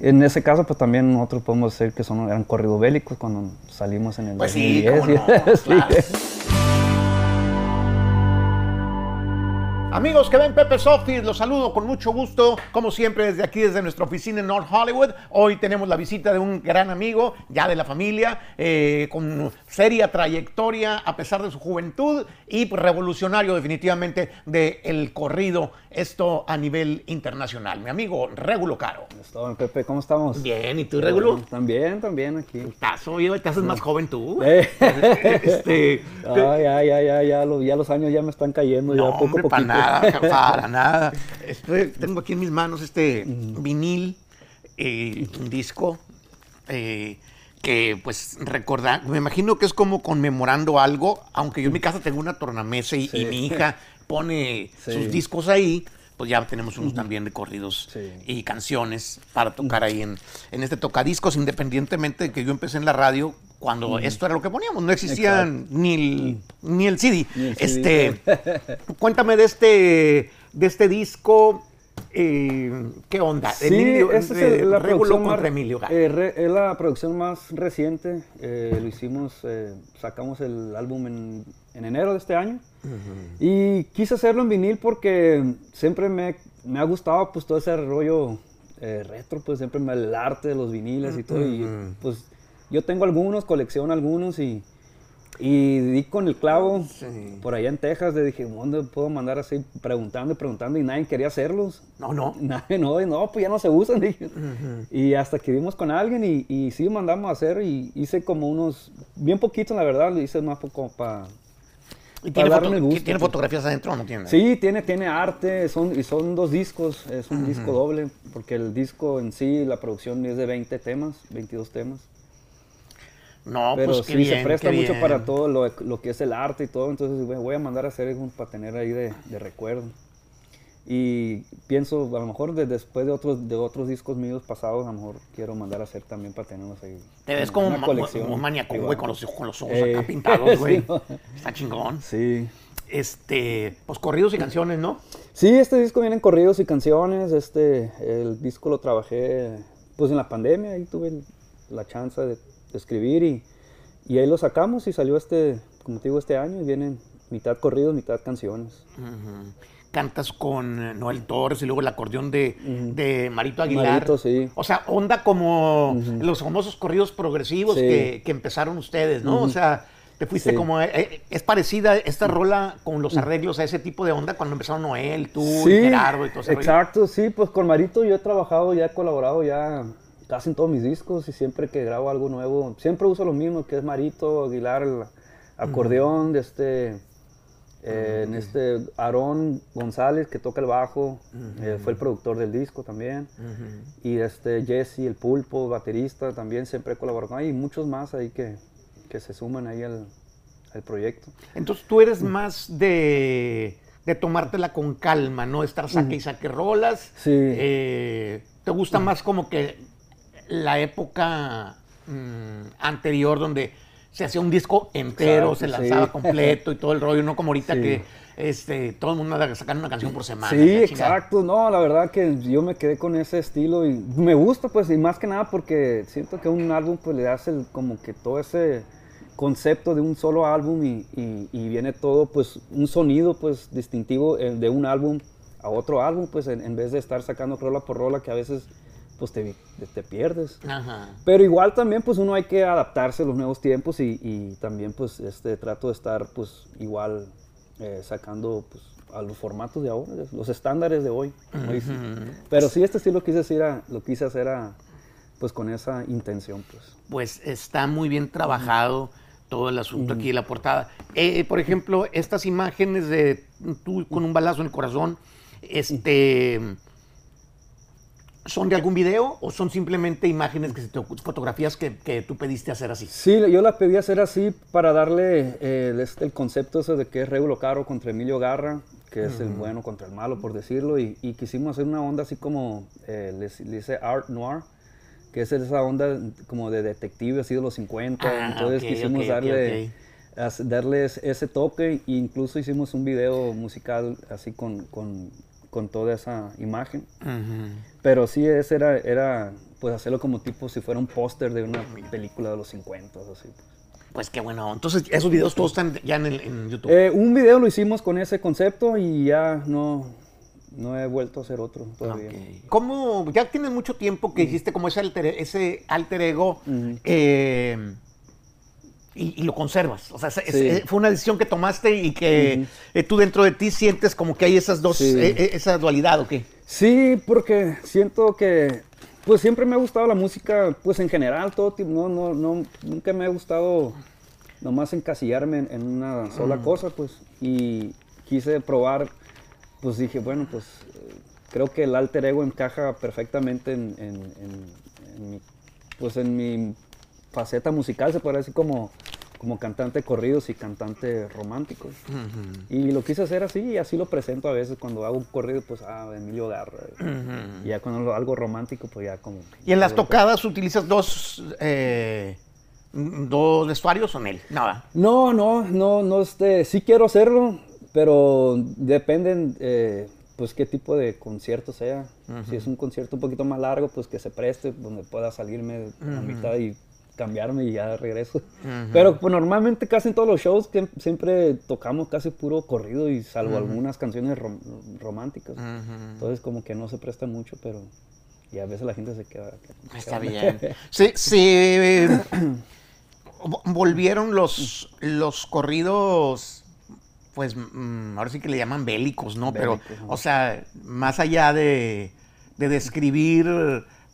En ese caso, pues también nosotros podemos decir que son, eran corridos bélicos cuando salimos en el Pues sí, 2010. cómo no, Sí. Amigos que ven Pepe Sofis, los saludo con mucho gusto, como siempre desde aquí, desde nuestra oficina en North Hollywood. Hoy tenemos la visita de un gran amigo, ya de la familia, eh, con seria trayectoria a pesar de su juventud y revolucionario definitivamente del corrido, esto a nivel internacional. Mi amigo Regulo Caro. Estaba, Pepe, ¿cómo estamos? Bien, ¿y tú, Regulo? También, también aquí. Estás, oye, te haces más joven tú. Eh. Este, Ah, ya, ya, ya, ya, lo- ya los años ya me están cayendo, ya poco a poquito. nada, para nada. Tengo aquí en mis manos este vinil, eh, un disco, eh, que pues recordar, me imagino que es como conmemorando algo, aunque yo en mi casa tengo una tornamesa y, mi hija pone Sí. sus discos ahí, pues ya tenemos unos también de corridos Sí. y canciones para tocar ahí en, en este tocadiscos, independientemente de que yo empecé en la radio cuando esto era lo que poníamos, no existían ni el, ni el CD. Ni el CD, este, Cuéntame de este, de este disco. eh, ¿Qué onda? Sí, Emilio, esa es eh, el- la producción más, contra Emilio eh, re- es la producción más reciente. eh, lo hicimos, sacamos el álbum en, en enero de este año. Y quise hacerlo en vinil porque siempre me, me ha gustado pues todo ese rollo retro, pues siempre me, el arte de los viniles y todo. Y pues yo tengo algunos, colecciono algunos y, y di con el clavo Sí. por allá en Texas. Le dije, ¿dónde puedo mandar así? Preguntando y preguntando y nadie quería hacerlos. No, no. Nadie, no, no, pues ya no se usan. dije. Y hasta que dimos con alguien y, y sí mandamos a hacer y hice como unos, bien poquitos la verdad, lo hice más poco para... ¿Y tiene, darme foto- el gusto, ¿Tiene fotografías adentro o no tiene? Sí, tiene, tiene arte, son, y son dos discos, es un disco doble, porque el disco en sí, la producción es de 20 temas, 22 temas. No, Pero pues qué sí, bien, se presta qué mucho bien. para todo lo, lo que es el arte y todo, entonces voy- voy a mandar a hacer un para tener ahí de, de recuerdo. Y pienso, a lo mejor de- después de otros, de otros discos míos pasados, a lo mejor quiero mandar a hacer también para tenerlos ahí. Te ves como, una colección como un maníaco, güey, con los, con los ojos Eh, acá pintados, güey. sí. Está chingón. Sí. Este, pues corridos y canciones, ¿no? Sí, este disco viene en corridos y canciones. Este, el disco lo trabajé pues en la pandemia, ahí tuve el- la chance de escribir y, y ahí lo sacamos y salió este, como te digo, este año y vienen mitad corridos, mitad canciones. Cantas con eh, Noel Torres y luego el acordeón de, de Marito Aguilar. Marito, sí. O sea, onda como los famosos corridos progresivos Sí. que, que empezaron ustedes, ¿no? O sea, te fuiste Sí. como... eh, eh, es parecida esta rola con los arreglos a ese tipo de onda cuando empezaron Noel, tú, y Gerardo y todo rollo? exacto, sí, pues con Marito yo he trabajado, ya he colaborado ya casi en todos mis discos y siempre que grabo algo nuevo, siempre uso lo mismo, que es Marito, Aguilar, el acordeón de este, eh, en este Aarón González que toca el bajo, eh, fue el productor del disco también, y este Jesse, el pulpo, baterista, también siempre he colaborado, hay muchos más ahí que, que se suman ahí al, al proyecto. Entonces tú eres más de, de tomártela con calma, ¿no? Estar saque y saque rolas. Sí. Eh, ¿Te gusta más como que la época mm, anterior donde se hacía un disco entero, se sí. lanzaba completo y todo el rollo, no como ahorita Sí. que este, todo el mundo anda sacando una canción por semana? Sí, exacto. No, la verdad que yo me quedé con ese estilo y me gusta, pues, y más que nada porque siento que un álbum, pues, le hace el- como que todo ese concepto de un solo álbum y, y- y viene todo, pues, un sonido, pues, distintivo eh, de un álbum a otro álbum, pues, en, en vez de estar sacando rola por rola que a veces, pues, te, te pierdes. Ajá. Pero igual también, pues, uno hay que adaptarse a los nuevos tiempos y, y también, pues, este, trato de estar, pues, igual eh, sacando, pues, a los formatos de ahora, los estándares de hoy. como dicen. Pero sí, este sí lo quise hacer, a- lo quise hacer a, pues, con esa intención, pues. Pues está muy bien trabajado todo el asunto aquí de la portada. Eh, por ejemplo, estas imágenes de tú con un balazo en el corazón, este, ¿son de algún video o son simplemente imágenes que se te fotografías que, que tú pediste hacer así? Sí, yo la pedí hacer así para darle eh, el, este, el concepto ese de que es Regulo Caro contra Emilio Garra, que es el bueno contra el malo, por decirlo, y, y quisimos hacer una onda así como, eh, les, le dice Art Noir, que es esa onda como de detective, así de los 50, Ah, entonces quisimos ok, ok, darle... darles ese toque e incluso hicimos un video musical así con, con, con toda esa imagen. Ujú. Pero sí, ese era, era pues hacerlo como tipo si fuera un póster de una película de los 50 o así. Pues. Pues qué bueno. Entonces, esos videos todos están ya en, el, en YouTube. Eh, un video lo hicimos con ese concepto y ya no, no he vuelto a hacer otro todavía. Ya tienes mucho tiempo que hiciste como ese alter, ese alter ego eh, y, y lo conservas. O sea, Sí. es- fue una decisión que tomaste y que eh, tú dentro de ti sientes como que hay esas dos, Sí. eh, eh, esa dualidad, ¿o qué? Sí, porque siento que pues siempre me ha gustado la música, pues en general, todo tipo, no, no, no, nunca me ha gustado nomás encasillarme en, en una sola cosa, pues, y quise probar, pues dije, bueno, pues eh, creo que el alter ego encaja perfectamente en, en- en- en mi, pues en mi faceta musical, se puede decir como, como cantante corridos y cantante romántico. Y lo quise hacer así y así lo presento a veces cuando hago un corrido, pues, ah, Emilio Garra. Y ya cuando lo- algo romántico, pues ya como... Y en las tocadas utilizas dos, eh, dos vestuarios o en él. Nada. No, no, no, no, este, sí quiero hacerlo, pero depende, eh, pues, qué tipo de concierto sea. Si es un concierto un poquito más largo, pues que se preste, donde pueda salirme a mitad y cambiarme y ya regreso. Pero pues, normalmente casi en todos los shows que siempre tocamos casi puro corrido y salvo algunas canciones rom- románticas. Entonces como que no se presta mucho, pero y a veces la gente se queda. Está bien. Se, se, eh, vo- volvieron los, los corridos, pues mm, ahora sí que le llaman bélicos, ¿no? Pero, o sea, más allá de, de describir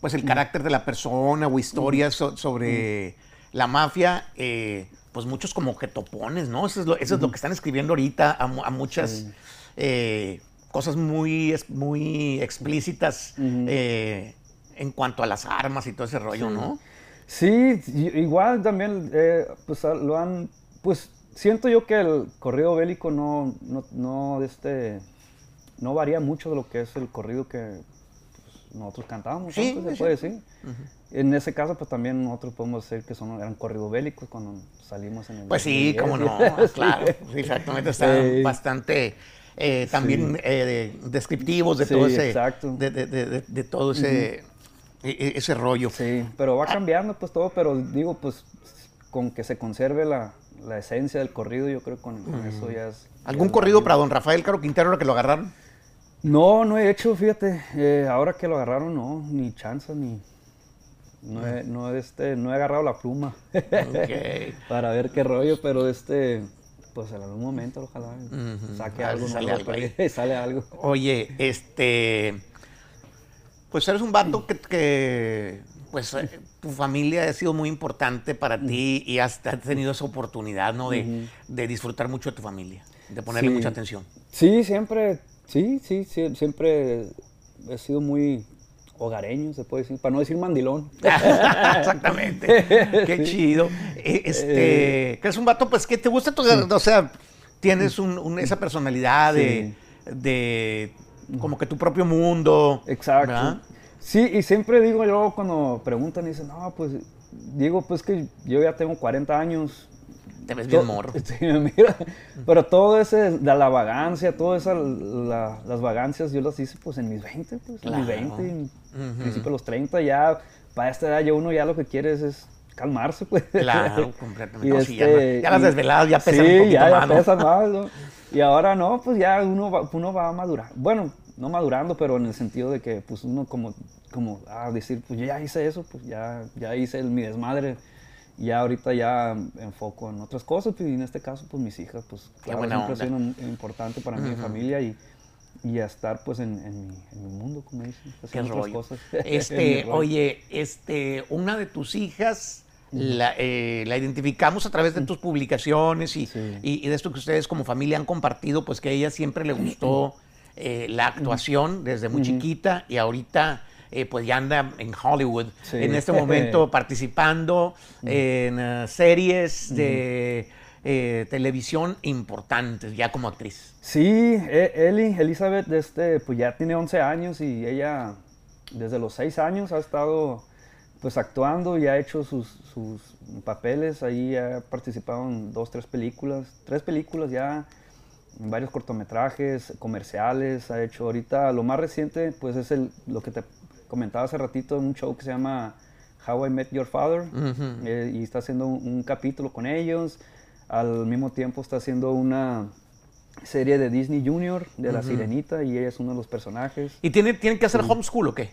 pues el carácter de la persona o historias so- sobre la mafia, eh, pues muchos como que topones, ¿no? Eso es lo, eso es lo que están escribiendo ahorita a, mu- a muchas eh, cosas muy, muy explícitas eh, en cuanto a las armas y todo ese rollo, ¿no? Sí, igual también, pues ah, lo han, pues siento yo que el corrido bélico no, no, no, este, no varía mucho de lo que es el corrido que nosotros cantábamos, Sí, se puede decir. En ese caso, pues también nosotros podemos decir que son, eran corridos bélicos cuando salimos en el... Pues sí, 2010. cómo no, claro, exactamente, están bastante eh, también eh, de- descriptivos de todo ese, de, de- de- todo ese, e- e- ese rollo. Sí, pero va cambiando pues todo, pero digo, pues con que se conserve la, la esencia del corrido, yo creo que con, con eso ya es... ¿Algún ya corrido para don Rafael Caro Quintero que lo agarraron? No, no he hecho, fíjate. eh, ahora que lo agarraron, no, ni chanza, ni. No he, no, este, no he agarrado la pluma para ver qué rollo, pero este. Pues en algún momento, ojalá saque algo. sale algo ahí. sale algo. Oye, este. Pues eres un vato que, que, pues eh, tu familia ha sido muy importante para ti y has, has tenido esa oportunidad, ¿no? De, de disfrutar mucho de tu familia, de ponerle Sí. mucha atención. Sí, siempre, sí, sí, sí, siempre he sido muy hogareño, se puede decir, para no decir mandilón. Exactamente. Qué chido. Eh, Este, que es un vato, pues, que te gusta, tu- o sea, tienes un- un- esa personalidad de, de como que tu propio mundo. Exacto. ¿verdad? Sí, y siempre digo yo cuando preguntan y dicen, no, pues digo, pues que yo ya tengo 40 años. Te ves bien morro. Sí, mira, pero todo ese, de la vagancia, todas la- las vagancias yo las hice pues en mis 20, pues en mis Claro. 20, en principio de los 30, ya para esta edad ya uno ya lo que quiere es, es calmarse, pues. Claro, completamente. Y No, sí, ya, este, no- ya las y- desveladas ya pesan sí, un poquito ya, ya más, ¿no? pesan más, ¿no? Y ahora no, pues ya uno va, uno va madurando. Bueno, no madurando, pero en el sentido de que pues uno como, como a decir, pues yo ya hice eso, pues ya, ya hice el- mi desmadre. Ya ahorita ya enfoco en otras cosas, pues, y en este caso, pues mis hijas, pues claro, siempre ha sido importante para mi familia y, y a estar pues en, en mi, en mi mundo, como dicen, Qué haciendo otras rollo. cosas. Este, oye, este, una de tus hijas la, eh, la identificamos a través de tus publicaciones y, Sí. y- y de esto que ustedes como familia han compartido, pues que a ella siempre le gustó eh, la actuación desde muy chiquita y ahorita eh, pues ya anda en Hollywood Sí. en este momento participando en eh, series de eh, televisión importantes ya como actriz. Sí, E- Eli, Elizabeth, este, pues ya tiene 11 años y ella desde los 6 años ha estado pues actuando y ha hecho sus, sus papeles, ahí ha participado en dos, tres películas, tres películas ya, varios cortometrajes, comerciales, ha hecho ahorita, lo más reciente pues es el, lo que te comentaba hace ratito, un show que se llama How I Met Your Father, eh, y está haciendo un, un capítulo con ellos. Al mismo tiempo está haciendo una serie de Disney Junior de La Sirenita y ella es uno de los personajes. ¿Y tiene, tienen que hacer homeschool o qué?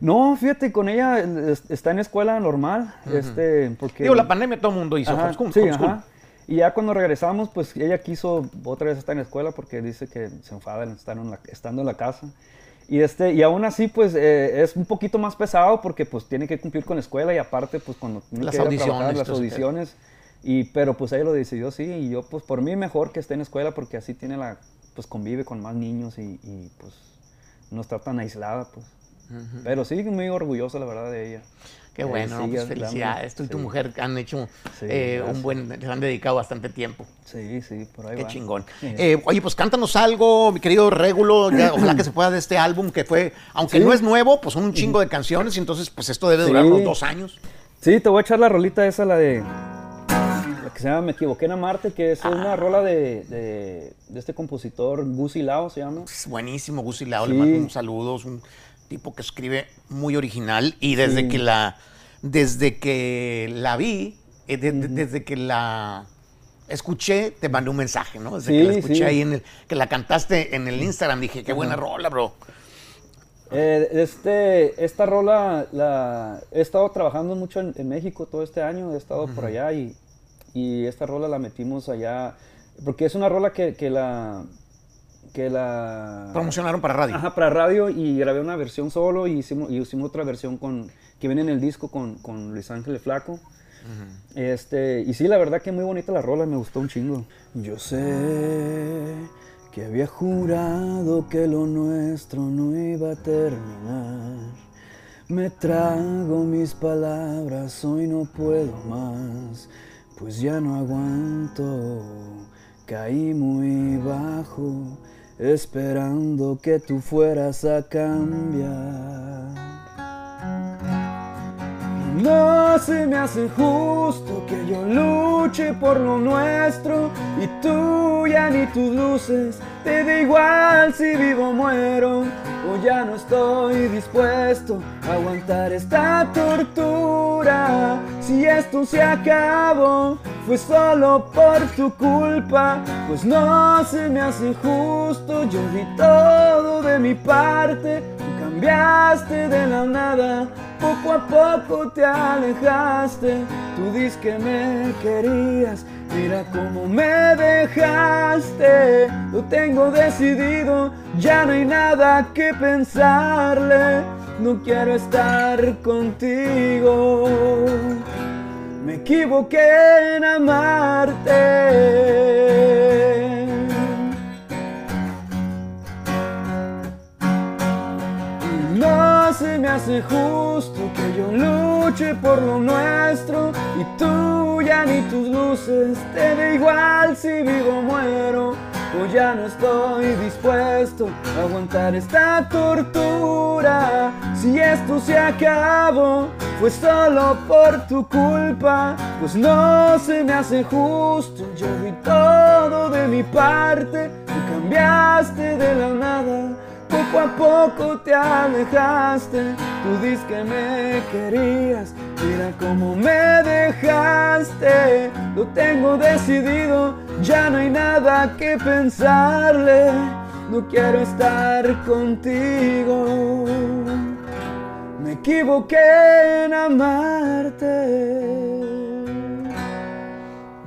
No, fíjate, con ella es- está en escuela normal, este, porque... Digo, la pandemia todo el mundo hizo Ajá, homeschool. sí, homeschool. ajá. Y ya cuando regresamos, pues ella quiso otra vez estar en la escuela porque dice que se enfada en la- estando en la casa. Y, este, y aún así, pues eh, es un poquito más pesado porque pues tiene que cumplir con la escuela y aparte, pues cuando tiene Las que ir a trabajar, audiciones, las audiciones. Y, pero pues ella lo decidió sí, y yo pues por mí mejor que esté en la escuela porque así tiene la, pues convive con más niños y, y, pues no está tan aislada, pues. Pero sí, muy orgullosa la verdad de ella. Qué Eh, bueno, sigue pues felicidades. Tú y tu sí. mujer han hecho Sí, eh, un buen, les han dedicado bastante tiempo. Sí, sí, por ahí Qué va. chingón. Sí. Eh, oye, pues cántanos algo, mi querido Régulo. ya, ojalá que se pueda de este álbum que fue, aunque no es nuevo, pues son un chingo de canciones. Y entonces, pues esto debe durar unos dos años. Sí, te voy a echar la rolita esa, la de. La que se llama Me equivoqué en amarte, que es Ah. una rola de, de, de este compositor, Gusi Lao se llama. Es buenísimo, Gusi Lao. Sí. Le mando un saludo. Un tipo que escribe muy original. Y desde Sí. que la desde que la vi, eh, de- de- desde que la escuché, te mandé un mensaje, ¿no? Desde que la escuché sí. ahí en el, que la cantaste en el Instagram, dije, qué buena rola, bro. Eh, este, esta rola la he estado trabajando mucho en, en México todo este año, he estado por allá y, y esta rola la metimos allá, porque es una rola que, que la... Que la Promocionaron para radio. Ajá, para radio y grabé una versión solo y hicimos, y hicimos otra versión con, que viene en el disco con, con Luis Ángel el Flaco. este, y sí, la verdad que muy bonita la rola, me gustó un chingo. Yo sé que había jurado que lo nuestro no iba a terminar. Me trago mis palabras, hoy no puedo más, pues ya no aguanto. Caí muy bajo, esperando que tú fueras a cambiar. No se me hace justo que yo luche por lo nuestro y tú ya ni tus luces te da igual si vivo o muero o ya no estoy dispuesto a aguantar esta tortura. Si esto se acabó fue solo por tu culpa, pues no se me hace justo. Yo di todo de mi parte, tú cambiaste de la nada. Poco a poco te alejaste, tú dices que me querías, mira cómo me dejaste, lo tengo decidido, ya no hay nada que pensarle, no quiero estar contigo, me equivoqué en amarte. Luces te da igual si vivo o muero. O ya no estoy dispuesto a aguantar esta tortura. Si esto se acabó, fue solo por tu culpa. Pues no se me hace justo, yo di todo de mi parte. Tú cambiaste de la nada. Poco a poco te alejaste, tú dices que me querías, mira cómo me dejaste, lo tengo decidido, ya no hay nada que pensarle, no quiero estar contigo, me equivoqué en amarte.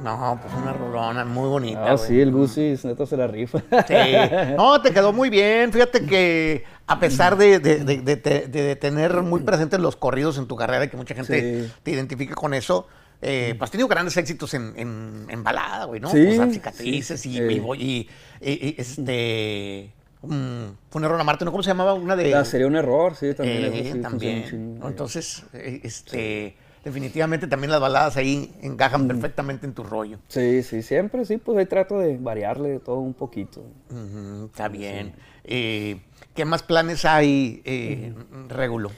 No, pues una rolona muy bonita. Ah, güey. sí, el Gusi neta se la rifa. Sí. No, te quedó muy bien. Fíjate que a pesar de, de- de- de- de- de tener muy presentes los corridos en tu carrera y que mucha gente Sí. te identifique con eso, eh, pues has tenido grandes éxitos en, en- en balada, güey, ¿no? Sí, O sea, cicatrices sí. y, Eh. y voy- y- y- y, este. mm, fue un error amarte, ¿no? ¿Cómo se llamaba? Una de. Ah, sería un error, sí, también. Eh, sí, también. Entonces, eh, este. Definitivamente también las baladas ahí encajan perfectamente en tu rollo. Sí, sí, siempre, sí, pues ahí trato de variarle todo un poquito. Está bien. Eh, ¿Qué más planes hay, Régulo?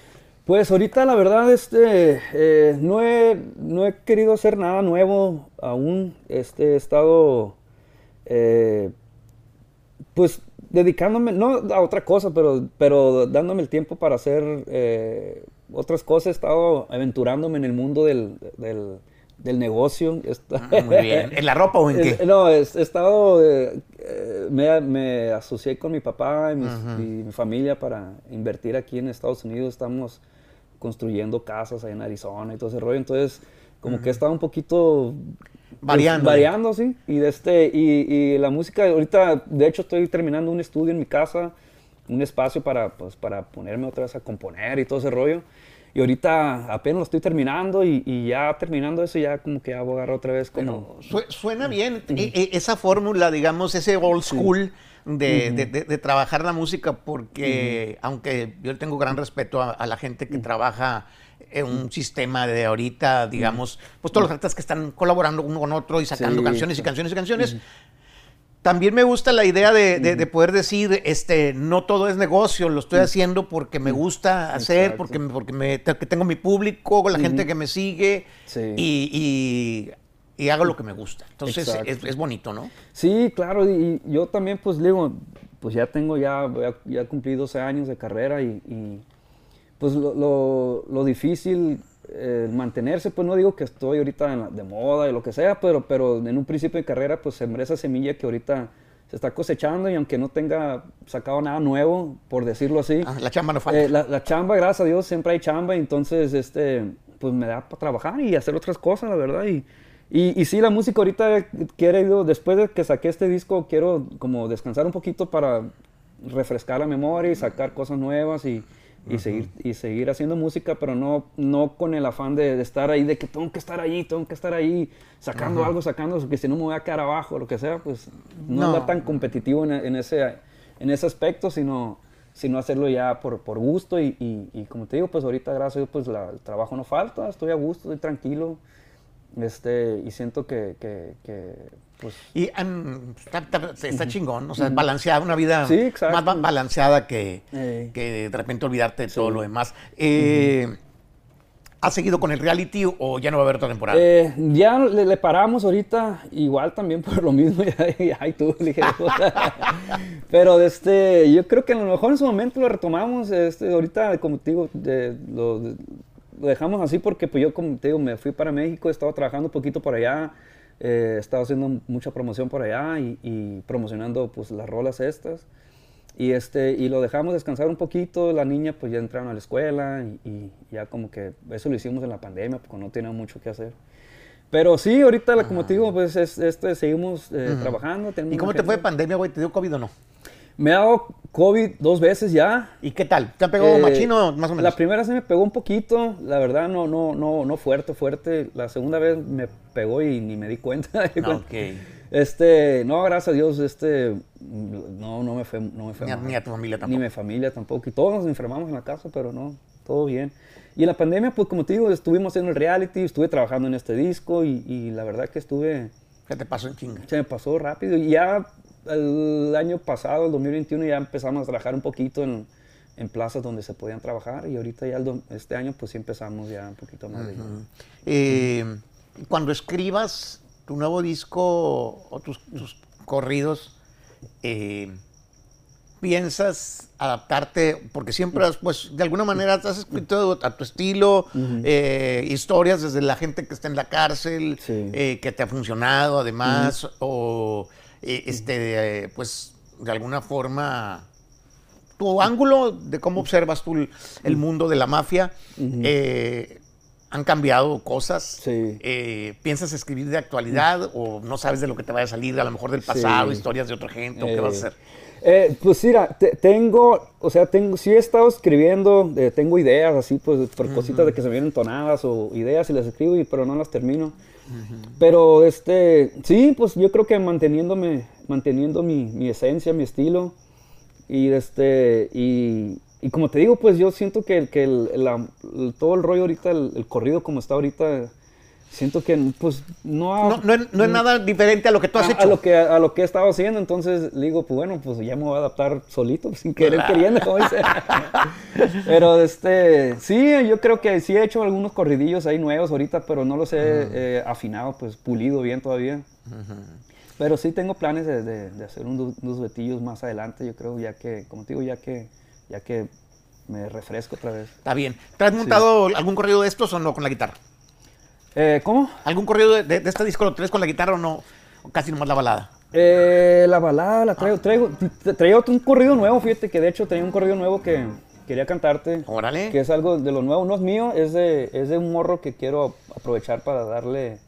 Pues ahorita la verdad, este, eh, no, he, no he querido hacer nada nuevo aún. Este, he estado, eh, pues dedicándome, no a otra cosa, pero, pero dándome el tiempo para hacer eh, otras cosas. He estado aventurándome en el mundo del, del, del negocio. Ah, muy bien. ¿En la ropa o en qué? No, he, he estado, eh, eh, me, me asocié con mi papá y, mis- y mi familia para invertir aquí en Estados Unidos. Estamos construyendo casas ahí en Arizona y todo ese rollo. Entonces, como que he estado un poquito... pues, Variando. variando, sí. Y, de este, y, y la música, ahorita, de hecho, estoy terminando un estudio en mi casa, un espacio para, pues, para ponerme otra vez a componer y todo ese rollo. Y ahorita apenas lo estoy terminando y, y ya terminando eso ya como que ya voy a agarrar otra vez como... Su- suena bien E- e- esa fórmula, digamos, ese old school de, de- de- de trabajar la música, porque aunque yo tengo gran respeto a, a la gente que trabaja en un sistema de ahorita, digamos, pues todos los artistas que están colaborando uno con otro y sacando Sí, canciones y canciones y canciones. También me gusta la idea de, de- de poder decir, este, no todo es negocio, lo estoy haciendo porque me gusta hacer, Exacto. porque, porque me, que tengo mi público, la gente que me sigue Sí. y, y- y hago lo que me gusta. Entonces es, es bonito, ¿no? Sí, claro, y, y yo también, pues digo, pues ya tengo, ya, ya, cumplí 12 años de carrera y, y, pues lo, lo, lo difícil, eh, mantenerse, pues no digo que estoy ahorita en la- de moda y lo que sea, pero, pero en un principio de carrera, pues sembré esa semilla que ahorita se está cosechando y aunque no tenga sacado nada nuevo, por decirlo así, Ah, la chamba no falta. eh, la, la chamba, gracias a Dios, siempre hay chamba, y entonces, este, pues me da para trabajar y hacer otras cosas, la verdad. Y, y, y sí, la música ahorita quiero, después de que saqué este disco, quiero como descansar un poquito para refrescar la memoria y sacar cosas nuevas y, y seguir, y seguir haciendo música, pero no, no con el afán de, de estar ahí, de que tengo que estar ahí, tengo que estar ahí, sacando algo, sacando, porque si no me voy a quedar abajo, lo que sea, pues no, No. andar tan competitivo en, en ese, en ese aspecto, sino, sino hacerlo ya por, por gusto y, y- y como te digo, pues ahorita gracias a Dios, pues la- el trabajo no falta, estoy a gusto, estoy tranquilo, este, y siento que, que, que, pues... Y han- está, está- está chingón, o sea, balanceada, una vida Sí, más ba- balanceada que, Eh. que de repente olvidarte de todo lo demás. Eh, ¿Has seguido con el reality o ya no va a haber otra temporada? Eh, ya le, le paramos ahorita, igual también por lo mismo, ay tú, dije, pero este, yo creo que a lo mejor en su momento lo retomamos, este, ahorita como te digo, de- lo, de- lo dejamos así porque pues yo como te digo, me fui para México, he estado trabajando un poquito por allá, eh, he estado haciendo mucha promoción por allá y, y promocionando pues las rolas estas. Y, este, y lo dejamos descansar un poquito, la niña pues ya entraron a la escuela y, y ya como que eso lo hicimos en la pandemia porque no teníamos mucho que hacer. Pero sí, ahorita, la- como te digo, pues es- este, seguimos eh, trabajando. tenemos ¿Y cómo una te fue agenda. pandemia, güey? ¿Te dio COVID o no? Me ha dado COVID dos veces ya. ¿Y qué tal? ¿Te ha pegado Eh, machino más o menos? La primera sí me pegó un poquito, la verdad no, no, no, no fuerte, fuerte. La segunda vez me pegó y ni me di cuenta. No, ok. Este, no, gracias a Dios, este, no, no me fue, no me fue Ni a- ni a tu familia Ni tampoco. mi familia tampoco. Y todos nos enfermamos en la casa, pero no, todo bien. Y en la pandemia, pues como te digo, estuvimos haciendo el reality, estuve trabajando en este disco y, y la verdad que estuve, ¿Qué te pasó en chinga? se me pasó rápido. Y ya el año pasado, el 2021, ya empezamos a trabajar un poquito en, en plazas donde se podían trabajar y ahorita ya el este año pues sí empezamos ya un poquito más de lleno. Eh, cuando escribas tu nuevo disco o tus, tus corridos, eh, piensas adaptarte, porque siempre has, pues, de alguna manera has escrito a tu estilo, eh, historias desde la gente que está en la cárcel, Sí. eh, que te ha funcionado además, o eh, este, eh, pues, de alguna forma, tu ángulo de cómo observas tú el, el mundo de la mafia, eh, han cambiado cosas. Sí. Eh, ¿Piensas escribir de actualidad o no sabes de lo que te vaya a salir, a lo mejor del pasado, Sí. historias de otra gente, o qué vas a hacer? pues mira, te- tengo, o sea, tengo, sí he estado escribiendo, tengo ideas así, pues, por cositas de que se vienen tonadas o ideas y las escribo, y, pero no las termino. Pero, este, sí, pues yo creo que manteniéndome, manteniendo mi, mi esencia, mi estilo, y este, y, y como te digo, pues yo siento que, el- la- el- todo el rollo ahorita, el corrido como está ahorita, siento que, pues, no ha... No, no es, no es nada diferente a lo que tú has a, hecho. a lo que a, lo que he estado haciendo, entonces digo, pues bueno, pues ya me voy a adaptar solito, sin querer queriendo, como dice. pero este, sí, yo creo que sí he hecho algunos corridillos ahí nuevos ahorita, pero no los he eh, afinado, pues pulido bien todavía. Pero sí tengo planes de, de- de hacer un unos duetillos más adelante, yo creo, ya que, como te digo, ya que, ya que me refresco otra vez. Está bien. ¿Te has montado algún corrido de estos o no con la guitarra? Eh, ¿Cómo? ¿Algún corrido de, de- de este disco lo traes con la guitarra o no? ¿O casi nomás la balada? Eh, la balada la traigo, traigo, t- traía otro, un corrido nuevo, fíjate que de hecho tenía un corrido nuevo que quería cantarte. Órale. Que es algo de lo nuevo, no es mío, es de, es de un morro que quiero aprovechar para darle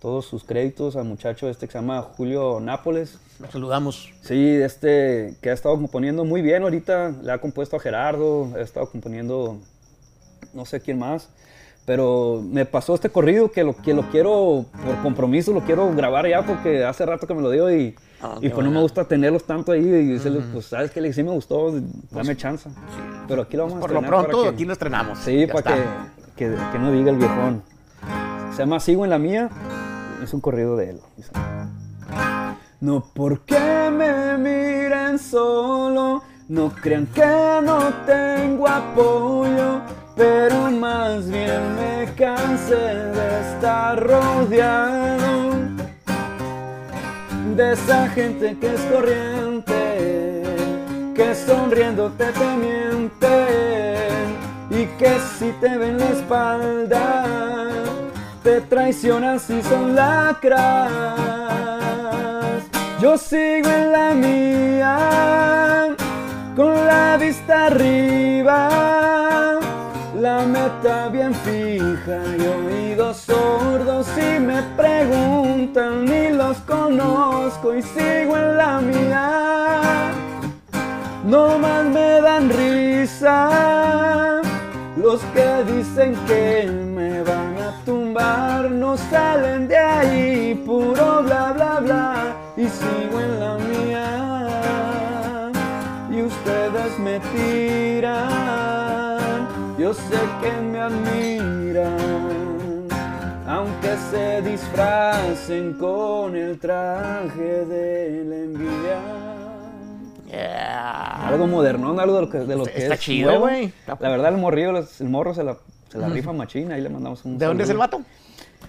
todos sus créditos al muchacho este que se llama Julio Nápoles. Lo saludamos. Sí, este que ha estado componiendo muy bien ahorita, le ha compuesto a Gerardo, ha estado componiendo no sé quién más, pero me pasó este corrido que lo, que lo quiero, por compromiso, lo quiero grabar ya porque hace rato que me lo dio y, Ah, y pues no me gusta tenerlos tanto ahí y decirle, pues sabes que le sí me gustó, dame chance. Pero aquí lo vamos a Por lo estrenar pronto, que- aquí lo estrenamos. Sí, Ya para que, que, que no diga el viejón. Se llama Sigo en la mía. Es un corrido de él. No porque me miren solo, no crean que no tengo apoyo, pero más bien me cansé de estar rodeado de esa gente que es corriente, que sonriéndote te mienten y que si te ven la espalda te traicionan si son lacras. Yo sigo en la mía, con la vista arriba, la meta bien fija. Y oídos sordos si me preguntan ni los conozco y sigo en la mía. No más me dan risa los que dicen que me van a tumbar, no salen de ahí, puro bla bla bla. Y sigo en la mía Yo sé que me admiran, aunque se disfracen con el traje de la envidia. Yeah. Algo moderno, algo de lo que, de lo Está- que está es chido, güey. La verdad, el morrillo, el morro se la, se la rifa machina, ahí le mandamos un ¿De dónde es el vato?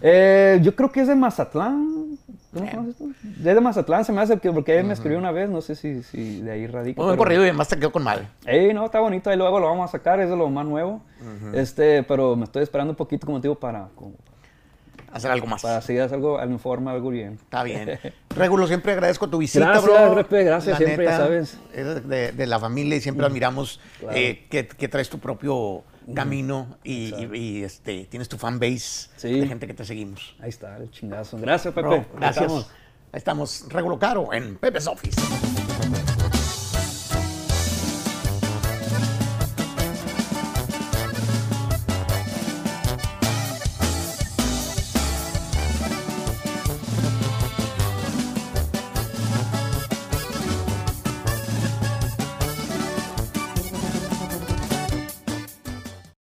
Eh, yo creo que es de Mazatlán. ¿No? Es de Mazatlán, se me hace que porque él me escribió una vez, no sé si, si de ahí radica. Un buen pero- corrido y además te quedó con madre. Ey, no, está bonito, ahí luego lo vamos a sacar, es de lo más nuevo. Este, pero me estoy esperando un poquito, como te digo, para, como- Hacer algo más. para así hacer algo, forma, algo bien. Está bien. Regulo, siempre agradezco tu visita, Gracias, bro. Repe, gracias, La siempre, ya sabes. Eres de, de la familia y siempre admiramos Claro. eh, que, que traes tu propio camino y, y- y, este, tienes tu fan base Sí. de gente que te seguimos. Ahí está, el chingazo. Gracias, Pepe. Bro, Ahí gracias. estamos. Ahí estamos. Regulo Caro en Pepe's Office.